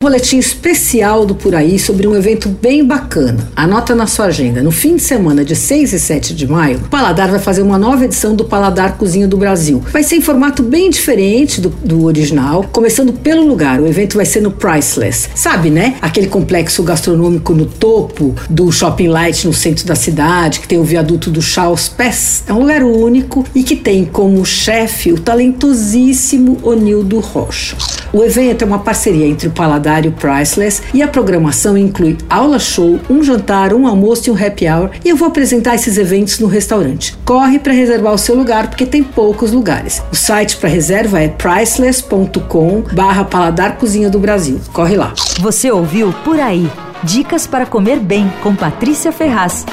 boletim especial do Por Aí sobre um evento bem bacana. Anota na sua agenda. No fim de semana de 6 e 7 de maio, o Paladar vai fazer uma nova edição do Paladar Cozinha do Brasil. Vai ser em formato bem diferente do, do original, começando pelo lugar. O evento vai ser no Priceless. Sabe, né? Aquele complexo gastronômico no topo do Shopping Light no centro da cidade, que tem o viaduto do aos pés. É um lugar único e que tem como chefe o talentosíssimo Onildo Rocha. O evento é uma parceria entre o Paladar e o Priceless e a programação inclui aula show, um jantar, um almoço e um happy hour. E eu vou apresentar esses eventos no restaurante. Corre para reservar o seu lugar porque tem poucos lugares. O site para reserva é priceless.com/barra Paladar Cozinha do Brasil. Corre lá. Você ouviu por aí? Dicas para comer bem com Patrícia Ferraz.